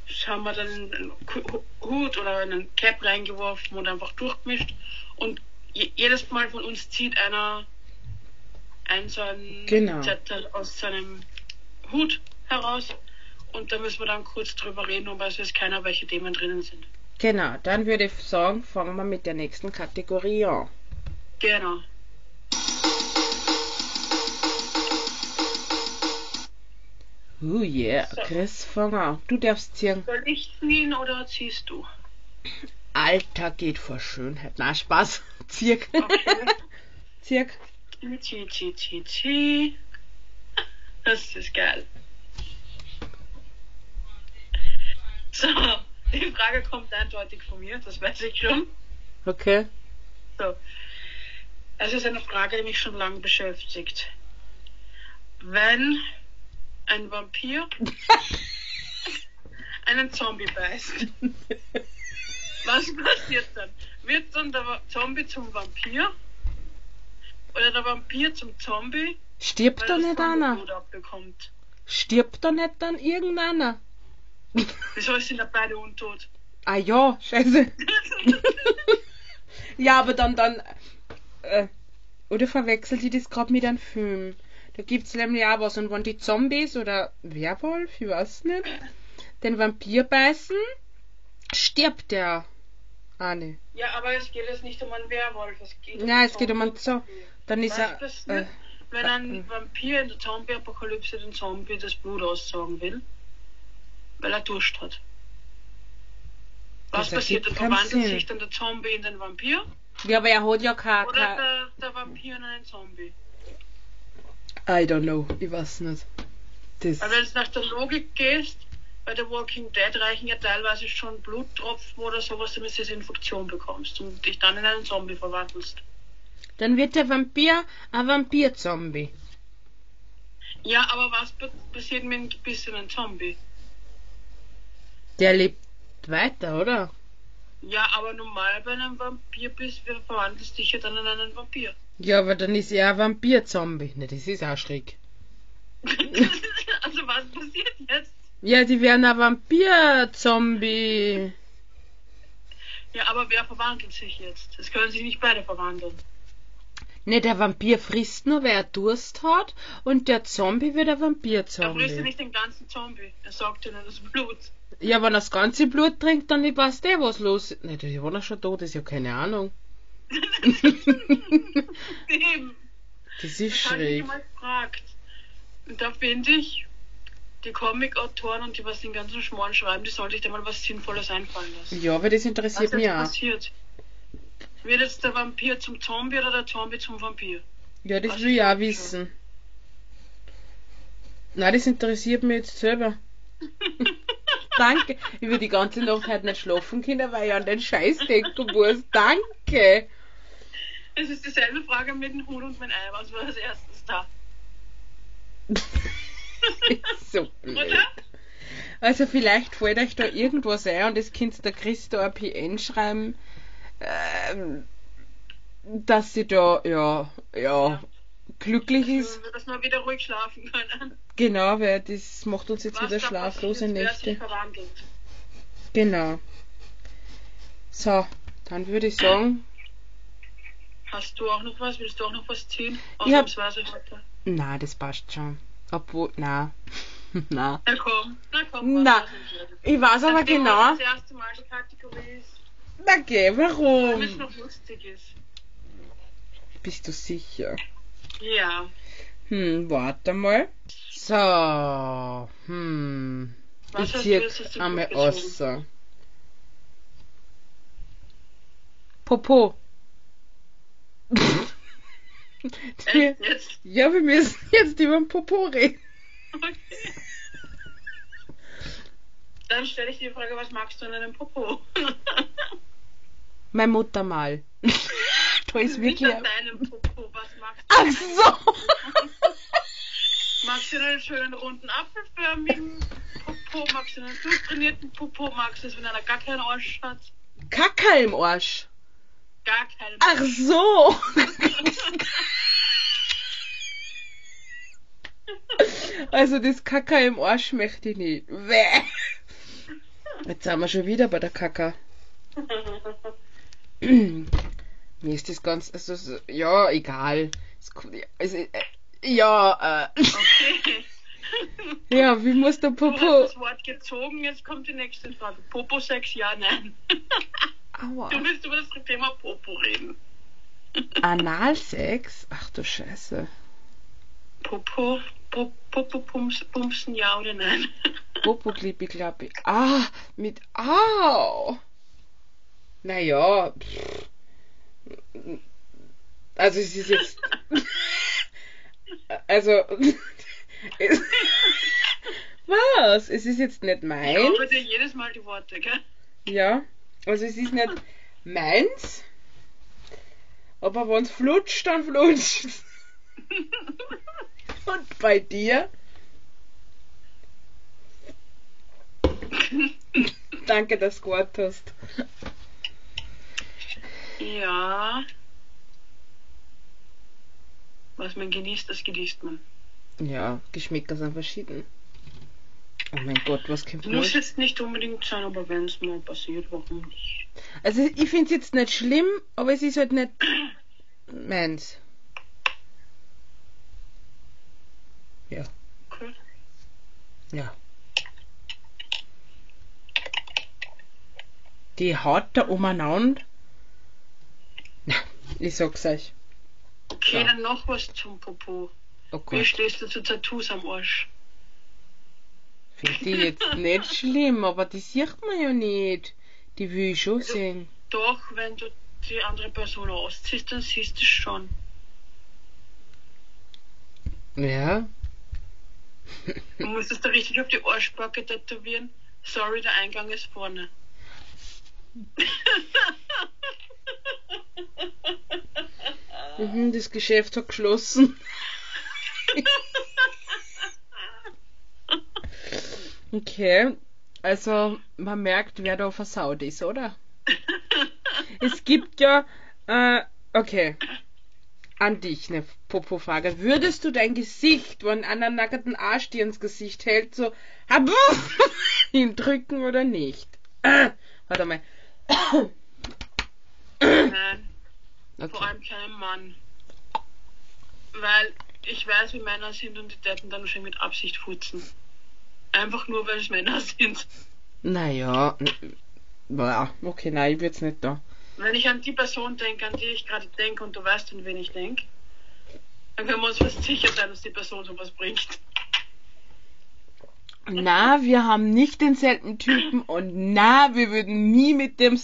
das haben wir dann in einen Hut oder in einen Cap reingeworfen und einfach durchgemischt und je, jedes Mal von uns zieht einer ein so einen Genau. Zettel aus seinem Hut heraus und da müssen wir dann kurz drüber reden und weiß jetzt keiner, welche Themen drinnen sind. Genau, dann würde ich sagen, fangen wir mit der nächsten Kategorie an. Genau. Oh yeah, So. Chris, fang an. Du darfst ziehen. Soll ich ziehen oder ziehst du? Alter geht vor Schönheit. Na, Spaß. (laughs) Zirk. Okay. Zirk. Zieh. Das ist geil. So, die Frage kommt eindeutig von mir, das weiß ich schon. Okay. So. Es ist eine Frage, die mich schon lange beschäftigt. Wenn ein Vampir (laughs) einen Zombie beißt, was passiert dann? Wird dann der Zombie zum Vampir? Oder der Vampir zum Zombie? Stirbt da nicht einer? Stirbt da nicht dann irgendeiner? (laughs) Wieso sind da beide untot? Ah ja, scheiße. (laughs) ja, aber dann, dann, äh, oder verwechselt die das gerade mit einem Film? Da gibt's nämlich auch was. Und wenn die Zombies oder Werwolf, ich weiß nicht, den Vampir beißen, stirbt der eine. Ja, aber es geht jetzt nicht um einen Werwolf. Es geht Ja, es geht um einen Zo- Zombie. Dann ist er, äh, wenn ein Vampir in der Zombie-Apokalypse den Zombie das Blut aussaugen will? Weil er Durst hat. Was Das passiert? Dann verwandelt sich dann der Zombie in den Vampir? ja, aber er hat ja kein, Oder kein der, der Vampir in einen Zombie? I don't know, ich weiß nicht. Das, Weil wenn du nach der Logik gehst, bei The Walking Dead reichen ja teilweise schon Bluttropfen oder sowas, damit du diese Infektion bekommst und dich dann in einen Zombie verwandelst. Dann wird der Vampir ein Vampir-Zombie. Ja, aber was pa- passiert mit einem gebissenen Zombie? Der lebt weiter, oder? Ja, aber normal bei einem Vampir bist, verwandelst dich ja dann in einen Vampir. Ja, aber dann ist er ein Vampir-Zombie. Ne, das ist auch schräg. (laughs) also was passiert jetzt? Ja, die werden ein Vampir-Zombie. Ja, aber wer verwandelt sich jetzt? Es können sich nicht beide verwandeln. Ne, der Vampir frisst nur, wer er Durst hat, und der Zombie wird ein Er frisst ja Vampir-Zombie. nicht den ganzen Zombie. Er saugt ja nur das Blut. Ja, wenn er das ganze Blut trinkt, dann weiß der, was los ist. Ne, der war schon tot, ist ja keine Ahnung. (laughs) Das ist Das habe ich schräg. mal gefragt. Und da finde ich, die Comic-Autoren und die, was den ganzen Schmoren schreiben, die sollen sich da mal was Sinnvolles einfallen lassen. Ja, aber das Was interessiert jetzt mich auch. passiert? Wird jetzt der Vampir zum Zombie oder der Zombie zum Vampir? Ja, das Was will ich auch wissen. Nein, das interessiert mich jetzt selber. (laughs) Danke. Ich will die ganze Nacht heute nicht schlafen können, weil ich an den Scheiß denken muss. Danke. Es ist dieselbe Frage mit dem Huhn und mein Ei. Was war als erstes da? (laughs) So blöd. Oder? Also vielleicht fällt euch da irgendwas ein und das könnt der Christo ein PN schreiben, ähm, dass sie da, ja, ja, glücklich ist. Also, dass wir wieder ruhig schlafen können. Genau, weil das macht uns jetzt Was wieder schlaflose Nächte. Genau. So, dann würde ich sagen, Hast du auch noch was? Willst du auch noch was ziehen? Ich hab- Ausnahmsweise heute. na, das passt schon. Obwohl, na, (laughs) na. Na komm, na komm. Na, Ich weiß aber Nachdem genau. Das erste Mal die Kategorie ist, Na geh, weil es warum? noch lustig ist. Bist du sicher? Ja. Hm, warte mal. So, hm. Was ich hast zieh einmal Buch aus. Popo. Die, Echt jetzt? ja, wir müssen jetzt über den Popo reden. Okay. Dann stelle ich dir die Frage, was magst du an einem Popo? (laughs) Meine Mutter mal. (laughs) da ist Nicht wirklich. an deinem Popo, was magst du? Ach so! (laughs) Magst du einen schönen runden apfelförmigen Popo? Magst du einen durchtrainierten Popo? Magst du es, wenn einer gar keinen Arsch hat? Kacke im Arsch. Gar keinen. Ach so! (laughs) Also das Kacke im Arsch möchte ich nicht. Bäh. Jetzt sind wir schon wieder bei der Kacke. (clears throat) Mir ist das ganz, also, so- ja, egal. Es Also, äh, ja, äh, Okay. (laughs) ja, wie muss der Du hast Popo... das Wort gezogen, jetzt kommt die nächste Frage. Popo-Sex, ja, nein. (laughs) Aua. Du willst über das Thema Popo reden. (laughs) Analsex? Ach du Scheiße. Popo, Popo, Popo Pumps, Pumpsen, ja oder nein? Popo klippi klappi. Ah, mit Au. Naja. Also es ist jetzt. (laughs) Also. es- (laughs) Was? Es ist jetzt nicht Ich meins. glaube dir jedes Mal die Worte, gell? Ja. Also es ist nicht meins. Aber wenn es flutscht, dann flutscht (laughs) Und bei dir? Danke, dass du gewartet hast. Ja. Was man genießt, das genießt man. Ja, Geschmäcker sind verschieden. Oh mein Gott, was kommt Muss los? jetzt nicht unbedingt sein, aber wenn es mal passiert, warum nicht? Also ich finde es jetzt nicht schlimm, aber es ist halt nicht meins. Ja, Okay. ja. Die Haut da umeinander. Na, ich sag's euch. Okay, Ja. dann noch was zum Popo. Oh Wie stehst du zu Tattoos am Arsch? finde ich jetzt (laughs) nicht schlimm, aber die sieht man ja nicht. Die will ich schon sehen. Doch, wenn du die andere Person ausziehst, dann siehst du es schon. Ja. Du musst es da richtig auf die Arschbacke tätowieren. Sorry, der Eingang ist vorne. (laughs) Mhm, das Geschäft hat geschlossen. (laughs) Okay, also man merkt, wer da versaut ist, oder? Es gibt ja, äh, okay, an dich eine Popo-Frage. Würdest du dein Gesicht, wenn einer nackten Arsch dir ins Gesicht hält, so (laughs) hindrücken oder nicht? Äh, (clears throat) warte mal. Nein, vor Okay. allem keinem Mann. Weil ich weiß, wie Männer sind und die täten dann wahrscheinlich mit Absicht futzen. Einfach nur, weil es Männer (laughs) sind. Naja, okay, nein, ich würd's nicht da. Wenn ich an die Person denke, an die ich gerade denke und du weißt, an wen ich denke, dann können wir uns fast sicher sein, dass die Person sowas bringt. Na, wir haben nicht denselben Typen und na, wir würden nie mit dem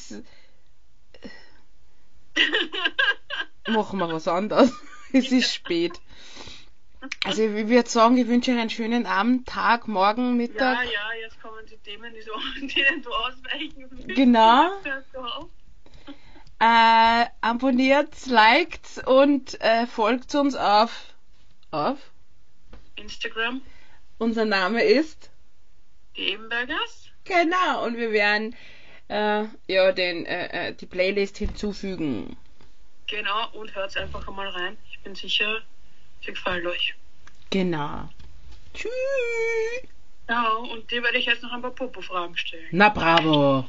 (laughs) machen wir was anderes. (laughs) Es ist spät. Also ich würde sagen, ich wünsche euch einen schönen Abend, Tag, Morgen, Ja, Mittag. ja, jetzt kommen die Themen, die so, (laughs) denen du ausweichen willst. Genau. Äh, abonniert, liked und äh, folgt uns auf auf. Instagram, Unser Name ist Ebenbergers. genau und wir werden äh, ja den äh, äh, die Playlist hinzufügen. Genau, und hört einfach einmal rein. Ich bin sicher, sie gefällt euch. Genau. Tschüss. Ja, und dir werde ich jetzt noch ein paar Popo-Fragen stellen. Na bravo.